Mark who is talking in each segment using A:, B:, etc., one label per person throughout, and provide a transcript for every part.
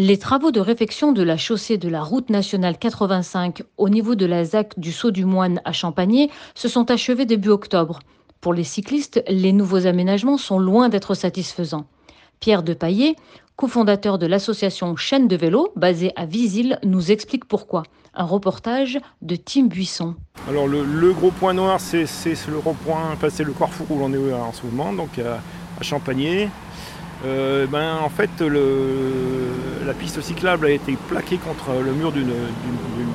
A: Les travaux de réfection de la chaussée de la route nationale 85 au niveau de la ZAC du Saut du Moine à Champagné se sont achevés début octobre. Pour les cyclistes, les nouveaux aménagements sont loin d'être satisfaisants. Pierre Depaillé, cofondateur de l'association Chaîne de vélo, basée à Visil, nous explique pourquoi. Un reportage de Tim Buisson.
B: Alors le, gros point noir, c'est le le carrefour où l'on est en ce moment, donc à, à Champagné. Euh, ben, en fait, la piste cyclable a été plaquée contre le mur d'une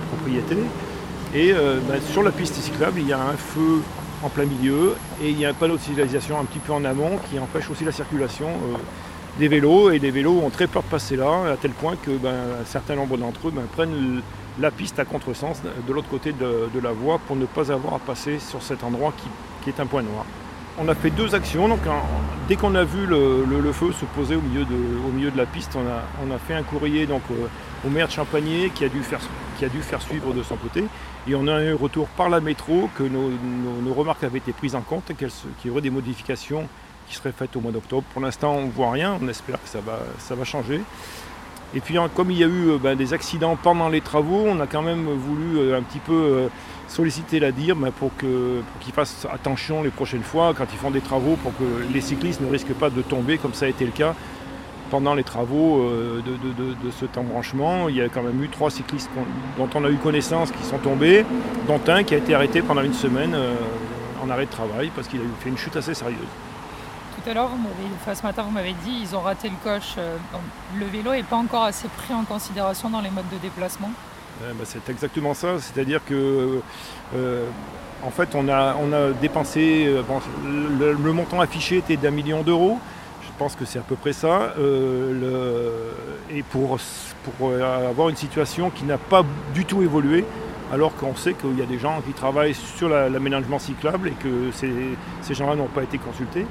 B: propriété. Et euh, ben, sur la piste cyclable, il y a un feu en plein milieu et il y a un panneau de signalisation un petit peu en amont qui empêche aussi la circulation euh, des vélos. Et les vélos ont très peur de passer là, à tel point que ben, un certain nombre d'entre eux prennent la piste à contresens de l'autre côté de, la voie pour ne pas avoir à passer sur cet endroit qui est un point noir. On a fait deux actions. Dès qu'on a vu le, feu se poser au milieu de, la piste, on a, fait un courrier donc, au maire de Champagné qui a, dû faire, suivre de son côté. Et on a eu un retour par la métro que nos, remarques avaient été prises en compte et qu'il y aurait des modifications qui seraient faites au mois d'octobre. Pour l'instant, on ne voit rien. On espère que ça va changer. Et puis comme il y a eu euh, ben, des accidents pendant les travaux, on a quand même voulu euh, un petit peu euh, solliciter la DIR ben, pour qu'ils fassent attention les prochaines fois quand ils font des travaux pour que les cyclistes ne risquent pas de tomber comme ça a été le cas pendant les travaux de, cet embranchement. Il y a quand même eu trois cyclistes dont on a eu connaissance qui sont tombés, dont un qui a été arrêté pendant une semaine en arrêt de travail parce qu'il a fait une chute assez sérieuse
C: tout à l'heure, ce matin, vous m'avez dit ils ont raté le coche. Euh, le vélo n'est pas encore assez pris en considération dans les modes de déplacement
B: bah, C'est exactement ça. C'est-à-dire que, euh, en fait, on a, dépensé. Euh, le, montant affiché était d'un million d'euros. Je pense que c'est à peu près ça. et pour avoir une situation qui n'a pas du tout évolué, alors qu'on sait qu'il y a des gens qui travaillent sur l'aménagement cyclable et que ces, gens-là n'ont pas été consultés.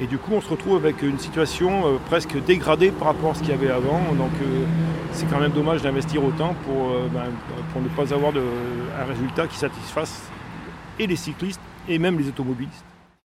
B: Et du coup, on se retrouve avec une situation euh, presque dégradée par rapport à ce qu'il y avait avant. Donc, euh, c'est quand même dommage d'investir autant pour, euh, ben, ne pas avoir un résultat qui satisfasse et les cyclistes et même les automobilistes.